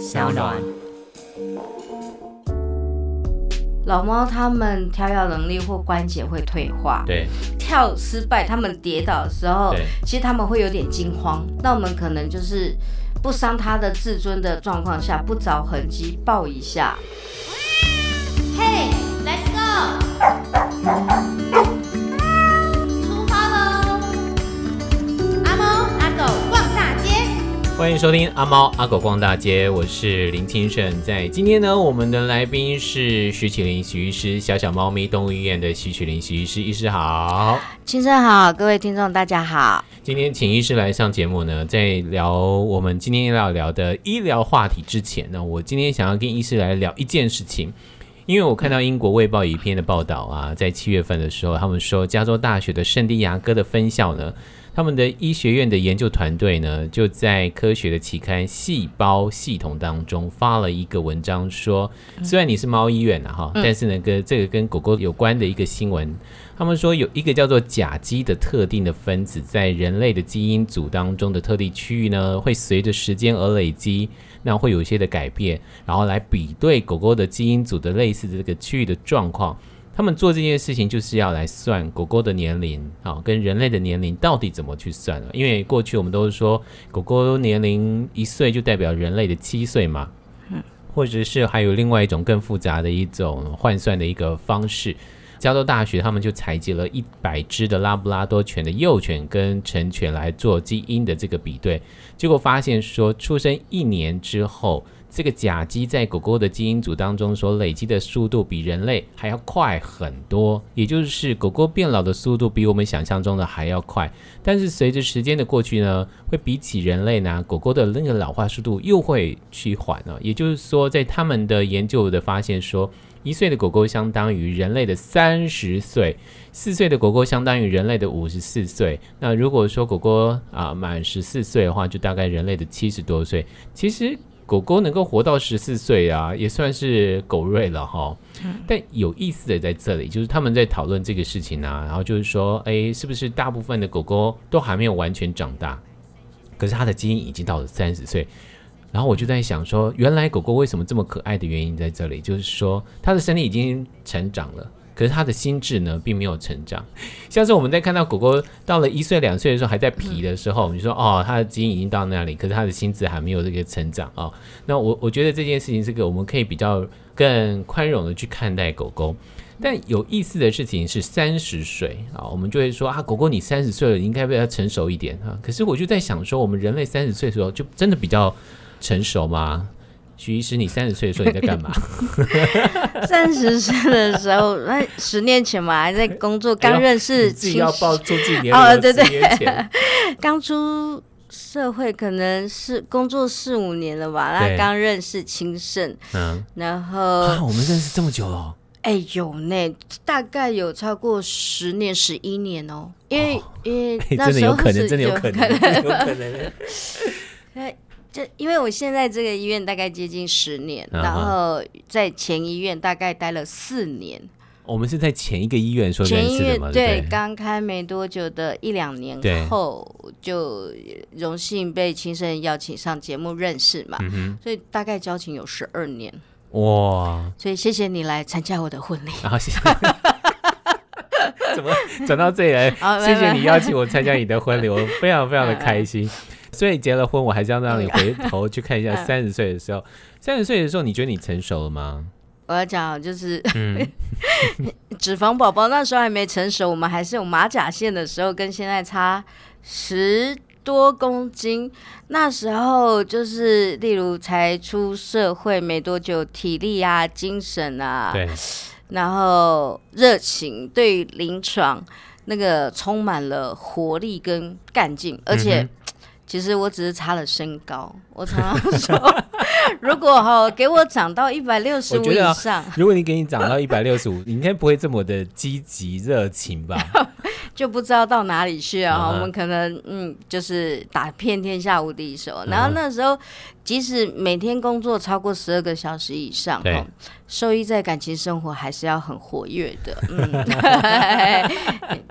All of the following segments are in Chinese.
小暖。老猫它们跳跃能力或关节会退化，对，跳失败，它们跌倒的时候，其实他们会有点惊慌。那我们可能就是不伤它的自尊的状况下，不着痕迹抱一下。Hey，let's go！欢迎收听阿猫阿狗逛大街，我是林清盛。在今天呢，我们的来宾是徐启林徐医师，小小猫咪动物医院的徐启林徐医师，医师好，清盛好，各位听众大家好。今天请医师来上节目呢，在聊我们今天要聊的医疗话题之前呢，我今天想要跟医师来聊一件事情，因为我看到英国卫报一篇的报道啊，在七月份的时候，他们说加州大学的圣地牙哥的分校呢。他们的医学院的研究团队呢，就在科学的期刊《细胞系统》当中发了一个文章，说，虽然你是猫医院啊哈，但是呢，跟这个跟狗狗有关的一个新闻，他们说有一个叫做甲基的特定的分子，在人类的基因组当中的特定区域呢，会随着时间而累积，那会有一些的改变，然后来比对狗狗的基因组的类似的这个区域的状况。他们做这件事情就是要来算狗狗的年龄啊，跟人类的年龄到底怎么去算了？因为过去我们都是说狗狗年龄一岁就代表人类的七岁嘛，或者是还有另外一种更复杂的一种换算的一个方式。加州大学他们就采集了一百只的拉布拉多犬的幼犬跟成犬来做基因的这个比对，结果发现说出生一年之后。这个甲基在狗狗的基因组当中所累积的速度比人类还要快很多，也就是狗狗变老的速度比我们想象中的还要快。但是随着时间的过去呢，会比起人类呢，狗狗的那个老化速度又会趋缓了。也就是说，在他们的研究的发现说，一岁的狗狗相当于人类的三十岁，四岁的狗狗相当于人类的五十四岁。那如果说狗狗啊满十四岁的话，就大概人类的七十多岁。其实。狗狗能够活到十四岁啊，也算是狗瑞了哈。但有意思的在这里，就是他们在讨论这个事情啊，然后就是说，哎，是不是大部分的狗狗都还没有完全长大，可是它的基因已经到了三十岁。然后我就在想说，原来狗狗为什么这么可爱的原因在这里，就是说它的身体已经成长了。可是他的心智呢，并没有成长。像是我们在看到狗狗到了一岁两岁的时候，还在皮的时候，你说哦，它的基因已经到那里，可是他的心智还没有这个成长啊、那我我觉得这件事情是个我们可以比较更宽容的去看待狗狗。但有意思的事情是三十岁啊，我们就会说啊，狗狗你三十岁了，你应该比较成熟一点哈。可是我就在想说，我们人类三十岁的时候，就真的比较成熟吗？徐医师，你三十岁的时候你在干嘛？三十岁的时候，那十年前嘛，还在工作，刚认识。哎、自己要报出几年？哦，对对对，刚出社会可能是工作四五年了吧？那刚认识清盛，嗯，然后、啊、我们认识这么久了？哎，有呢，大概有超过十年、十一年哦。因为、哦、因为 那时候是真的有可能，真的有可能，有可能。哎。就因为我现在这个医院大概接近十年，然后在前医院大概待了四年。我们是在前一个医院说认识的吗？对，刚开没多久的一两年后，就荣幸被亲生邀请上节目认识嘛，所以大概交情有十二年。哇！所以谢谢你来参加我的婚礼。然后谢谢。怎么转到这里来？谢谢你邀请我参加你的婚礼，我非常非常的开心。所以结了婚，我还是要让你回头去看一下 三十岁的时候。三十岁的时候，你觉得你成熟了吗？我要讲就是，嗯、脂肪宝宝那时候还没成熟，我们还是有马甲线的时候，跟现在差十多公斤。那时候就是，例如才出社会没多久，体力啊、精神啊，对，然后热情，对临床那个充满了活力跟干劲，而且。嗯其实我只是差了身高，我常常说，如果哈给我长到一百六十五以上，如果你给你长到一百六十五，你应该不会这么的积极热情吧？就不知道到哪里去啊！我们可能嗯，就是打遍天下无敌手。然后那时候，即使每天工作超过十二个小时以上，对，兽医在感情生活还是要很活跃的，嗯，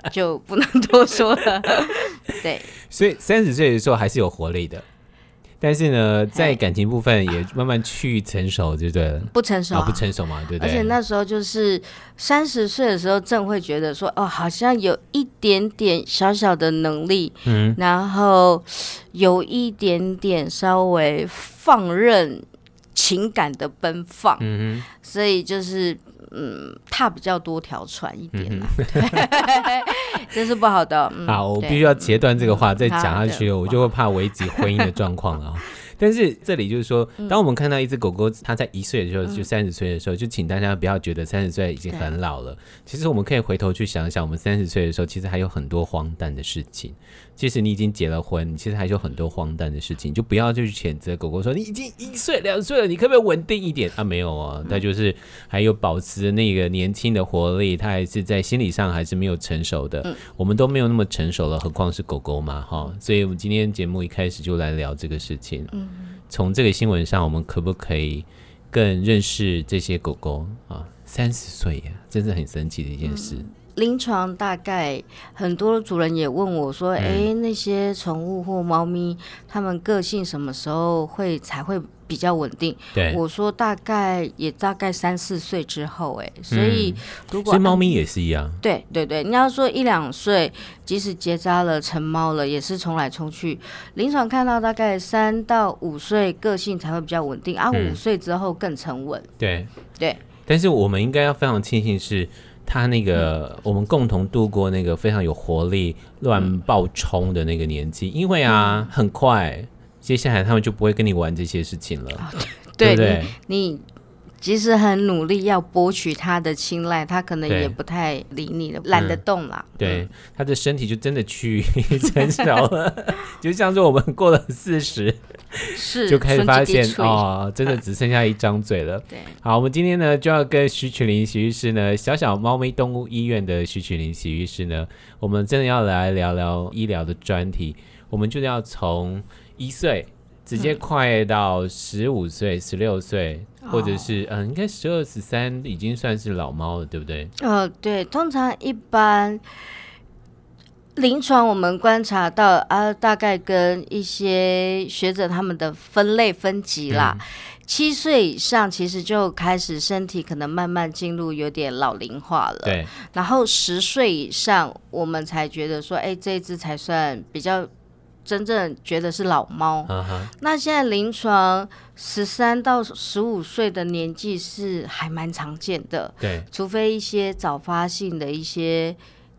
就不能多说了。对，所以三十岁的时候还是有活力的。但是呢，在感情部分也慢慢去成熟，对不对？不成熟、啊哦，不成熟嘛，对不对？而且那时候就是三十岁的时候，正会觉得说，哦，好像有一点点小小的能力，嗯，然后有一点点稍微放任情感的奔放，嗯哼，所以就是。嗯，踏比较多条船一点啦，这是不好的。嗯、好，我必须要截断这个话，嗯、再讲下去，我就会怕危及婚姻的状况了。但是这里就是说，当我们看到一只狗狗，它在一岁的时候，就三十岁的时候，就请大家不要觉得三十岁已经很老了。其实我们可以回头去想一想，我们三十岁的时候，其实还有很多荒诞的事情。即使你已经结了婚，其实还有很多荒诞的事情，就不要就去谴责狗狗说你已经一岁两岁了，你可不可以稳定一点啊？没有啊，它就是还有保持那个年轻的活力，它还是在心理上还是没有成熟的。我们都没有那么成熟了，何况是狗狗嘛？哈，所以我们今天节目一开始就来聊这个事情。从这个新闻上，我们可不可以更认识这些狗狗啊？三十岁呀，真是很神奇的一件事。嗯、临床大概很多主人也问我说：“哎、嗯，那些宠物或猫咪，它们个性什么时候会才会？”比较稳定，对，我说大概也大概三四岁之后，哎，所以如果猫咪也是一样，对对对，你要说一两岁，即使结扎了成猫了，也是冲来冲去。临床看到大概三到五岁个性才会比较稳定，啊，五岁之后更沉稳。对。对，但是我们应该要非常庆幸是，他那个我们共同度过那个非常有活力、乱爆冲的那个年纪，因为啊，很快。接下来他们就不会跟你玩这些事情了，哦、对，对不对？你，你即使很努力要博取他的青睐，他可能也不太理你了，懒得动了。对，他的身体就真的趋于 成熟了，就像是我们过了四十，是就开始发现哦，真的只剩下一张嘴了。对，好，我们今天呢就要跟徐曲麟许医师呢，小小猫咪动物医院的徐曲麟许医师呢，我们真的要来聊聊医疗的专题，我们就要从。一岁直接跨越到十五岁、十六岁，或者是嗯，应该十二、十三已经算是老猫了，对不对？呃，对，通常一般临床我们观察到啊，大概跟一些学者他们的分类分级啦，嗯、七岁以上其实就开始身体可能慢慢进入有点老龄化了，对。然后十岁以上，我们才觉得说，哎，这一只才算比较。真正觉得是老猫，uh huh. 那现在临床十三到十五岁的年纪是还蛮常见的，对，除非一些早发性的一些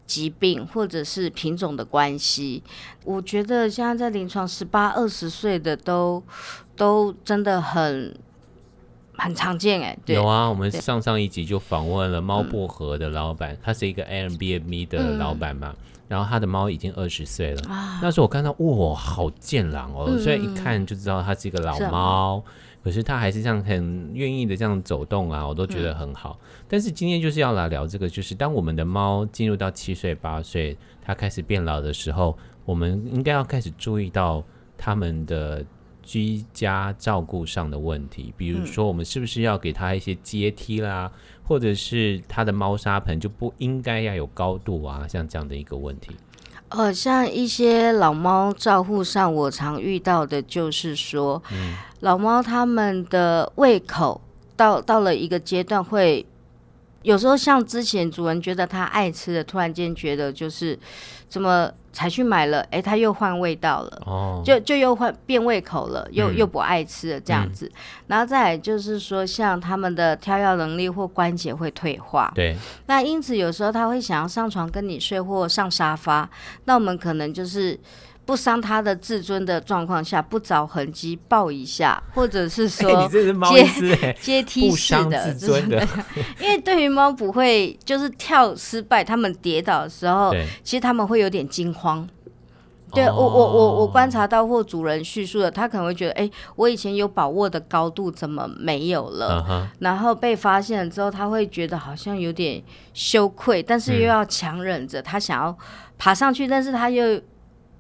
疾病或者是品种的关系，我觉得现在在临床十八二十岁的都都真的很很常见哎，有啊，我们上上一集就访问了猫薄荷的老板，嗯、他是一个 Airbnb 的老板嘛。嗯然后他的猫已经二十岁了，啊、那时候我看到哇，好健朗哦，所以、嗯、一看就知道它是一个老猫，是可是它还是这样很愿意的这样走动啊，我都觉得很好。嗯、但是今天就是要来聊这个，就是当我们的猫进入到七岁八岁，它开始变老的时候，我们应该要开始注意到它们的。居家照顾上的问题，比如说我们是不是要给他一些阶梯啦，嗯、或者是他的猫砂盆就不应该要有高度啊，像这样的一个问题。呃，像一些老猫照护上，我常遇到的就是说，嗯、老猫它们的胃口到到了一个阶段会。有时候像之前主人觉得他爱吃的，突然间觉得就是怎么才去买了，哎，他又换味道了，哦，就就又换变胃口了，又、嗯、又不爱吃了这样子。嗯、然后再来就是说，像他们的跳跃能力或关节会退化，对。那因此有时候他会想要上床跟你睡或上沙发，那我们可能就是。不伤他的自尊的状况下，不着痕迹抱一下，或者是说阶阶梯式的，自尊的。因为对于猫不会就是跳失败，他们跌倒的时候，其实他们会有点惊慌。对、哦、我我我我观察到或主人叙述的，他可能会觉得，哎，我以前有把握的高度怎么没有了？嗯、然后被发现了之后，他会觉得好像有点羞愧，但是又要强忍着，他想要爬上去，但是他又。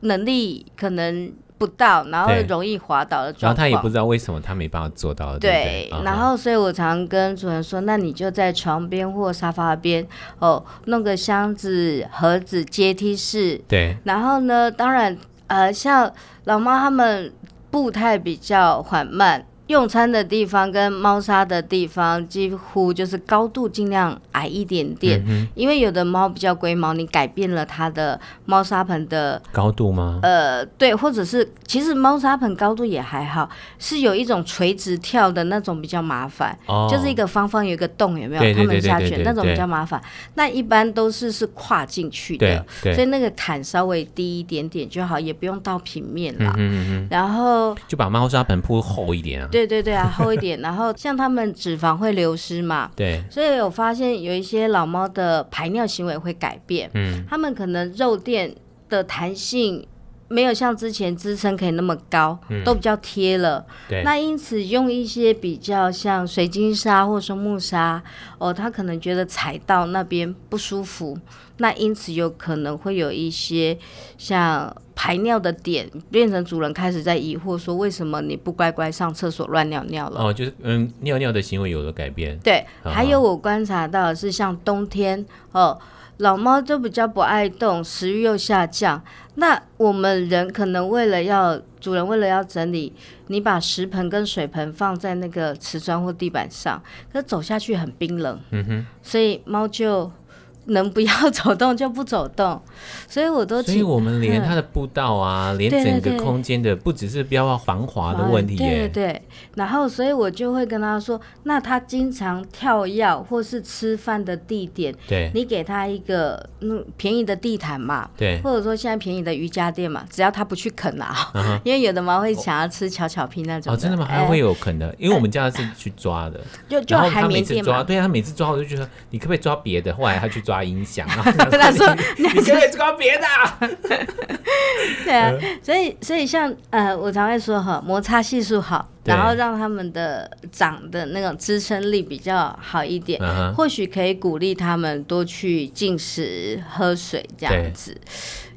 能力可能不到，然后容易滑倒的状况。然后他也不知道为什么他没办法做到。对，对，对，然后所以我常跟主人说：“那你就在床边或沙发边哦，弄个箱子、盒子、阶梯式。”对。然后呢，当然，呃，像老猫他们步态比较缓慢。用餐的地方跟猫砂的地方几乎就是高度尽量矮一点点，嗯、因为有的猫比较龟毛，你改变了它的猫砂盆的高度吗？呃，对，或者是其实猫砂盆高度也还好，是有一种垂直跳的那种比较麻烦，哦、就是一个方方有一个洞，有没有？他们下去那种比较麻烦。那一般都是是跨进去的，所以那个坎稍微低一点点就好，也不用到平面了。嗯、然后就把猫砂盆铺厚一点啊。对对对对啊，厚一点。然后像他们脂肪会流失嘛，对，所以我发现有一些老猫的排尿行为会改变，嗯，他们可能肉垫的弹性没有像之前支撑可以那么高，嗯、都比较贴了，对。那因此用一些比较像水晶沙或松木沙，哦，他可能觉得踩到那边不舒服，那因此有可能会有一些像。排尿的点变成主人开始在疑惑说，为什么你不乖乖上厕所乱尿尿了？哦，就是嗯，尿尿的行为有了改变。对，哦、还有我观察到的是像冬天哦，老猫就比较不爱动，食欲又下降。那我们人可能为了要主人为了要整理，你把食盆跟水盆放在那个瓷砖或地板上，可是走下去很冰冷。嗯哼，所以猫就。能不要走动就不走动，所以我都。所以我们连它的步道啊，嗯、连整个空间的，不只是不要防滑的问题。对对对。然后，所以我就会跟他说，那他经常跳跃或是吃饭的地点，对，你给他一个嗯便宜的地毯嘛，对，或者说现在便宜的瑜伽垫嘛，只要他不去啃啊，嗯、因为有的猫会想要吃巧巧拼那种。哦，真的吗？还会有啃的，欸、因为我们家是去抓的，就就海绵垫嘛。对啊，他每次抓我就觉得，你可不可以抓别的？后来他去抓。抓音响啊！他说：“你可以抓别的。”对啊，所以所以像呃，我常会说哈，摩擦系数好，然后让他们的长的那种支撑力比较好一点，嗯、或许可以鼓励他们多去进食、喝水这样子。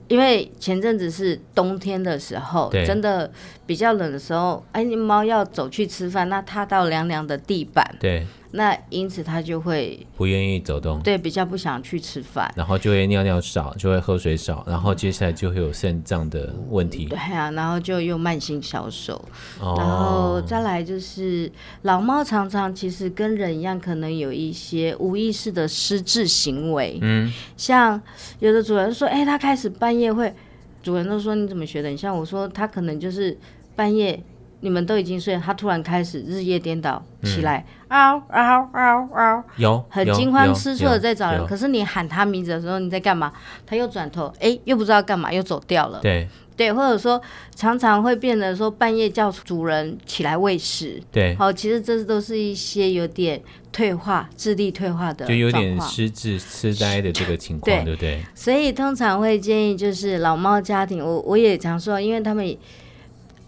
因为前阵子是冬天的时候，真的比较冷的时候，哎，你猫要走去吃饭，那踏到凉凉的地板，对。那因此他就会不愿意走动，对，比较不想去吃饭，然后就会尿尿少，就会喝水少，然后接下来就会有肾脏的问题。对啊，然后就又慢性消瘦，哦、然后再来就是老猫常常其实跟人一样，可能有一些无意识的失智行为。嗯，像有的主人说，哎，他开始半夜会，主人都说你怎么学的？你像我说他可能就是半夜。你们都已经睡了，他突然开始日夜颠倒起来，嗷嗷嗷嗷，有很惊慌失措的在找人。可是你喊他名字的时候，你在干嘛？他又转头，哎，又不知道干嘛，又走掉了。对对，或者说常常会变得说半夜叫主人起来喂食。对，好，其实这都是一些有点退化、智力退化的，就有点失智、痴呆的这个情况，对，对不对？所以通常会建议就是老猫家庭，我我也常说，因为他们。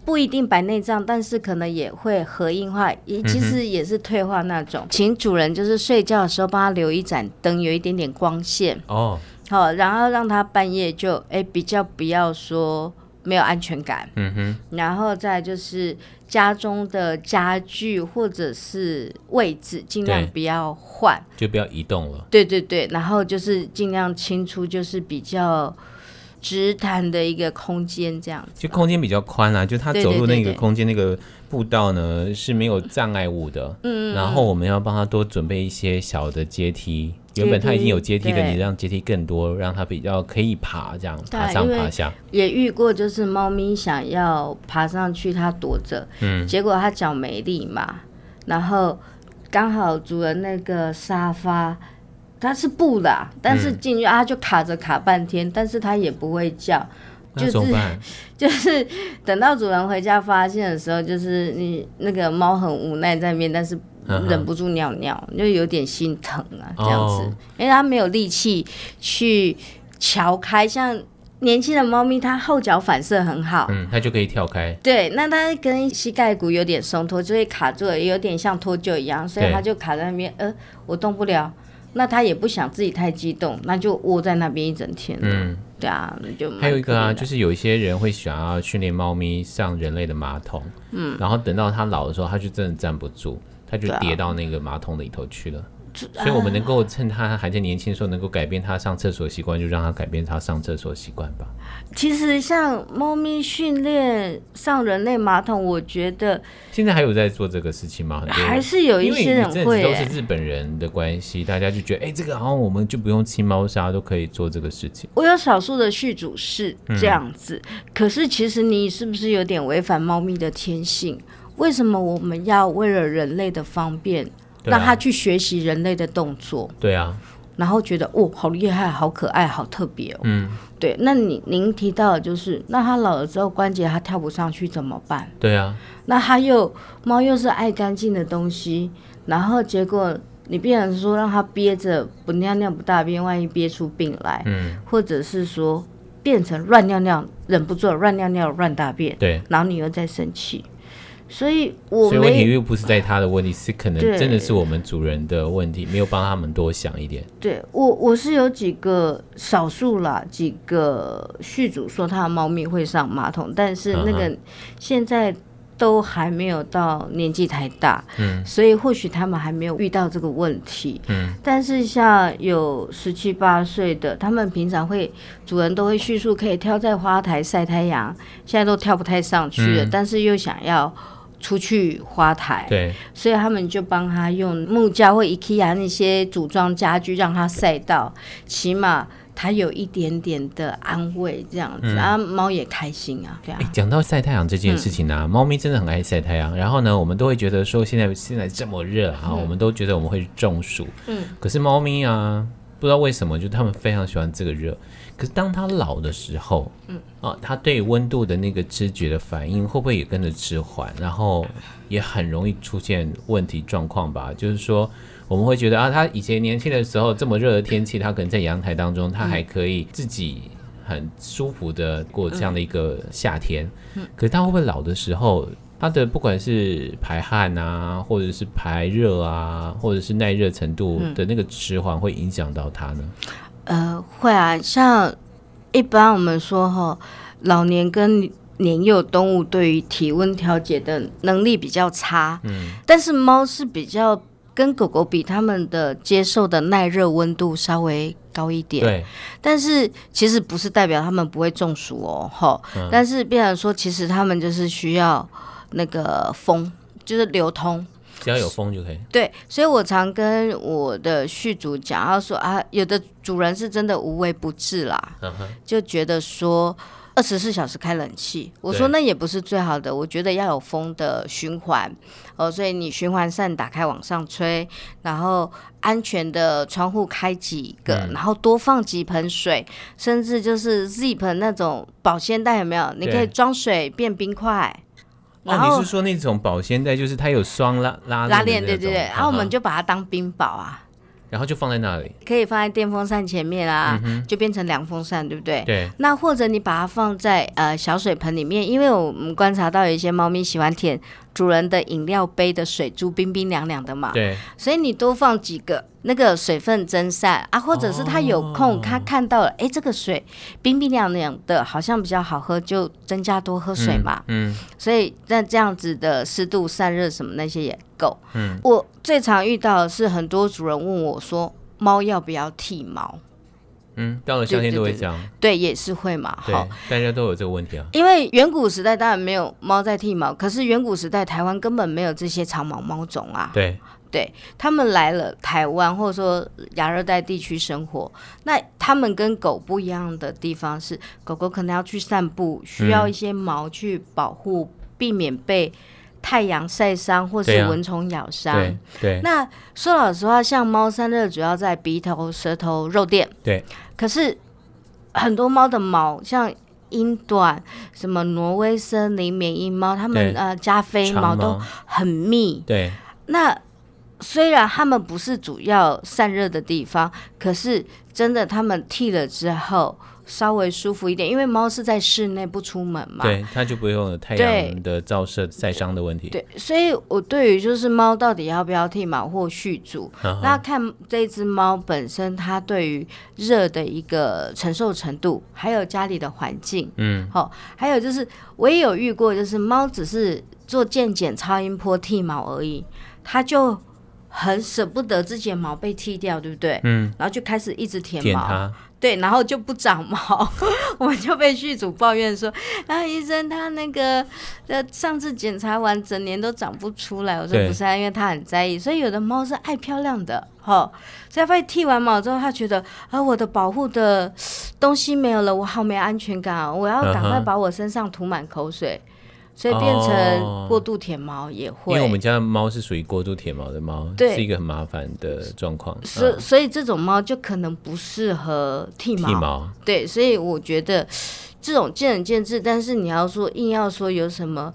不一定白内障，但是可能也会核硬化，也其实也是退化那种。嗯、请主人就是睡觉的时候帮他留一盏灯，有一点点光线哦，好，然后让他半夜就哎、欸、比较不要说没有安全感。嗯哼，然后再就是家中的家具或者是位置尽量不要换，就不要移动了。对对对，然后就是尽量清出，就是比较。直谈的一个空间，这样子，就空间比较宽啊，就他走路那个空间那个步道呢是没有障碍物的。嗯，然后我们要帮他多准备一些小的阶梯，原本他已经有阶梯的，你让阶梯更多，让他比较可以爬，这样爬上爬下。也遇过，就是猫咪想要爬上去，它躲着，嗯，结果它脚没力嘛，然后刚好主人那个沙发。它是布的，啊，但是进去，嗯、啊就卡着卡半天，但是它也不会叫，就是 就是等到主人回家发现的时候，就是你那个猫很无奈在那边，但是忍不住尿尿，嗯、就有点心疼啊这样子，哦、因为它没有力气去撬开，像年轻的猫咪，它后脚反射很好，嗯，它就可以跳开，对，那它跟膝盖骨有点松脱，就会卡住了，有点像脱臼一样，所以它就卡在那边，呃，我动不了。那他也不想自己太激动，那就窝在那边一整天。嗯，对啊，那就还有一个啊，就是有一些人会想要训练猫咪上人类的马桶，嗯，然后等到它老的时候，它就真的站不住，它就跌到那个马桶里头去了。所以我们能够趁他还在年轻的时候，能够改变他上厕所习惯，就让他改变他上厕所习惯吧。其实像猫咪训练上人类马桶，我觉得现在还有在做这个事情吗？还是有一些人会、欸，都是日本人的关系，大家就觉得，哎、欸，这个好像我们就不用清猫砂都可以做这个事情。我有少数的续主是这样子，嗯、可是其实你是不是有点违反猫咪的天性？为什么我们要为了人类的方便？让他去学习人类的动作，对啊，然后觉得哦，好厉害，好可爱，好特别哦。嗯，对。那你您提到的就是，那他老了之后关节他跳不上去怎么办？对啊。那他又猫又是爱干净的东西，然后结果你变成说让他憋着不尿尿不大便，万一憋出病来，嗯，或者是说变成乱尿尿，忍不住乱尿尿乱大便，对，然后你又在生气。所以我，所以问题又不是在他的问题，是可能真的是我们主人的问题，没有帮他们多想一点。对我，我是有几个少数啦，几个续主说他的猫咪会上马桶，但是那个现在都还没有到年纪太大，嗯，所以或许他们还没有遇到这个问题，嗯。但是像有十七八岁的，他们平常会主人都会叙述可以跳在花台晒太阳，现在都跳不太上去了，嗯，但是又想要。出去花台，对，所以他们就帮他用木架或 IKEA 那些组装家具，让他晒到，起码他有一点点的安慰，这样子，嗯、啊，猫也开心啊，对啊。讲、欸、到晒太阳这件事情呢、啊，猫、嗯、咪真的很爱晒太阳。然后呢，我们都会觉得说，现在现在这么热啊、嗯，我们都觉得我们会中暑。嗯，可是猫咪啊，不知道为什么，就他们非常喜欢这个热。可是当他老的时候，嗯，啊，他对温度的那个知觉的反应会不会也跟着迟缓？然后也很容易出现问题状况吧？就是说，我们会觉得啊，他以前年轻的时候这么热的天气，他可能在阳台当中，他还可以自己很舒服的过这样的一个夏天。嗯，可是他会不会老的时候，它的不管是排汗啊，或者是排热啊，或者是耐热程度的那个迟缓，会影响到它呢？呃，会啊，像一般我们说哈，老年跟年幼动物对于体温调节的能力比较差，嗯，但是猫是比较跟狗狗比，它们的接受的耐热温度稍微高一点，对，但是其实不是代表它们不会中暑哦，哈、嗯，但是变成说，其实它们就是需要那个风，就是流通。只要有风就可以。对，所以我常跟我的续主讲，他说啊，有的主人是真的无微不至啦，嗯、就觉得说二十四小时开冷气，我说那也不是最好的，我觉得要有风的循环哦，所以你循环扇打开往上吹，然后安全的窗户开几个，嗯、然后多放几盆水，甚至就是 Zip 那种保鲜袋有没有？你可以装水变冰块。然后、哦、你是说那种保鲜袋，就是它有双拉拉拉链，对对对，然后我们就把它当冰雹啊。然后就放在那里，可以放在电风扇前面啊，嗯、就变成凉风扇，对不对？对。那或者你把它放在呃小水盆里面，因为我们观察到有一些猫咪喜欢舔主人的饮料杯的水珠，冰冰凉凉的嘛。对。所以你多放几个那个水分蒸散啊，或者是他有空，他看到了，哎、哦，这个水冰冰凉凉的，好像比较好喝，就增加多喝水嘛。嗯。嗯，所以那这样子的湿度散热什么那些也够。嗯。我最常遇到的是很多主人问我。说猫要不要剃毛？嗯，到了夏天都会这样。对，也是会嘛。好，大家都有这个问题啊。因为远古时代当然没有猫在剃毛，可是远古时代台湾根本没有这些长毛猫种啊。对，对，他们来了台湾或者说亚热带地区生活，那他们跟狗不一样的地方是，狗狗可能要去散步，需要一些毛去保护，避免被。太阳晒伤或是蚊虫咬伤，对、对。那说老实话，像猫散热主要在鼻头、舌头、肉垫，对。可是很多猫的毛，像英短、什么挪威森林缅因猫，它们呃加菲毛都很密，对。那虽然它们不是主要散热的地方，可是真的它们剃了之后。稍微舒服一点，因为猫是在室内不出门嘛，对，它就不用有太阳的照射晒伤的问题。对，所以我对于就是猫到底要不要剃毛或续主，那看这只猫本身它对于热的一个承受程度，还有家里的环境，嗯，好，还有就是我也有遇过，就是猫只是做健检超音波剃毛而已，它就。很舍不得自己的毛被剃掉，对不对？嗯，然后就开始一直舔毛，对，然后就不长毛，我们就被剧组抱怨说，啊，医生他那个呃上次检查完整年都长不出来。我说不是啊，因为他很在意，所以有的猫是爱漂亮的，哈，所以他被剃完毛之后，他觉得啊我的保护的东西没有了，我好没安全感啊，我要赶快把我身上涂满口水。所以变成过度舔毛也会，哦，因为我们家的猫是属于过度舔毛的猫，对，是一个很麻烦的状况。所所以这种猫就可能不适合剃毛。剃毛，对，所以我觉得这种见仁见智。但是你要说硬要说有什么。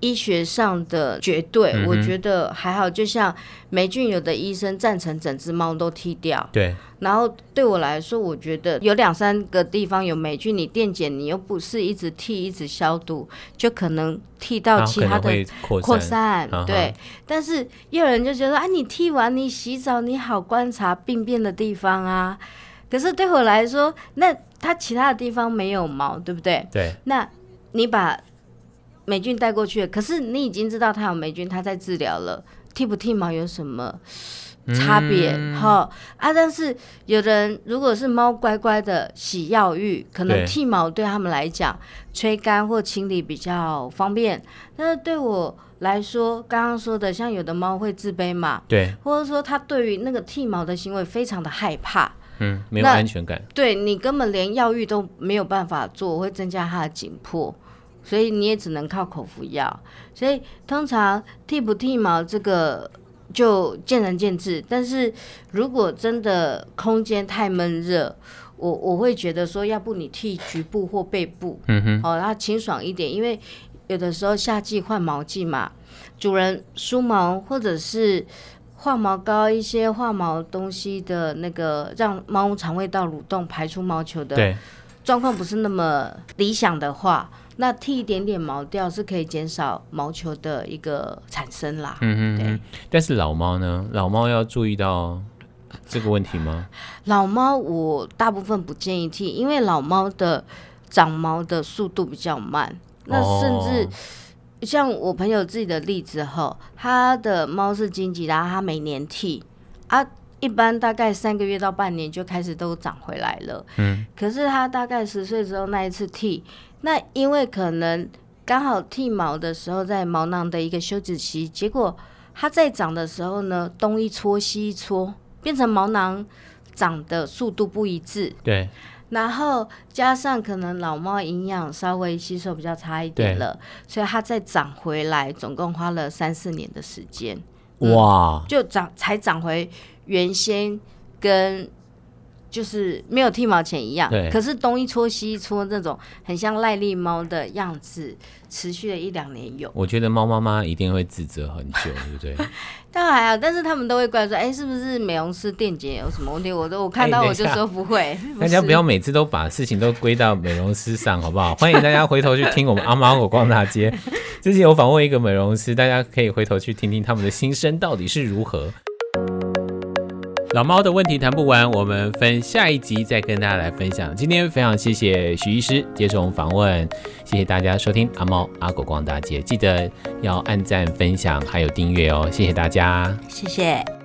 医学上的绝对，嗯、我觉得还好。就像霉菌，有的医生赞成整只猫都剃掉。对。然后对我来说，我觉得有两三个地方有霉菌，你电检你又不是一直剃、一直消毒，就可能剃到其他的扩散。对。但是也有人就觉得啊，你剃完你洗澡，你好观察病变的地方啊。可是对我来说，那它其他的地方没有毛，对不对？对。那你把。霉菌带过去，可是你已经知道它有霉菌，它在治疗了，剃不剃毛有什么差别？哈、嗯、啊！但是有人如果是猫乖乖的洗药浴，可能剃毛对他们来讲吹干或清理比较方便。但是对我来说，刚刚说的像有的猫会自卑嘛，对，或者说它对于那个剃毛的行为非常的害怕，嗯，没有安全感，对你根本连药浴都没有办法做，会增加它的紧迫。所以你也只能靠口服药，所以通常剃不剃毛这个就见仁见智。但是如果真的空间太闷热，我我会觉得说，要不你剃局部或背部，嗯哼，哦，它清爽一点。因为有的时候夏季换毛季嘛，主人梳毛或者是化毛膏一些化毛东西的那个，让猫肠胃道蠕动排出毛球的状况不是那么理想的话。那剃一点点毛掉是可以减少毛球的一个产生啦。嗯嗯，对。但是老猫呢？老猫要注意到这个问题吗？老猫我大部分不建议剃，因为老猫的长毛的速度比较慢。那甚至像我朋友自己的例子哈，他的猫是金吉拉，他每年剃啊，一般大概三个月到半年就开始都长回来了。嗯。可是他大概十岁之后那一次剃。那因为可能刚好剃毛的时候在毛囊的一个休止期，结果它在长的时候呢，东一撮西一撮，变成毛囊长的速度不一致。对。然后加上可能老猫营养稍微吸收比较差一点了，所以它再长回来，总共花了三四年的时间。哇！嗯，就长才长回原先跟。就是没有剃毛前一样，可是东一撮西一撮那种很像癞痢猫的样子，持续了一两年有。我觉得猫妈妈一定会自责很久，对不对？当然还好，但是他们都会怪说，哎、欸，是不是美容师电解有什么问题？我都我看到我就说不会。欸、大家不要每次都把事情都归到美容师上，好不好？欢迎大家回头去听我们阿猫阿狗逛大街。之前有访问一个美容师，大家可以回头去听听他们的心声到底是如何。老猫的问题谈不完，我们分下一集再跟大家来分享。今天非常谢谢许医师接受我们访问，谢谢大家收听阿猫阿狗逛大街，记得要按赞、分享还有订阅哦，谢谢大家，谢谢。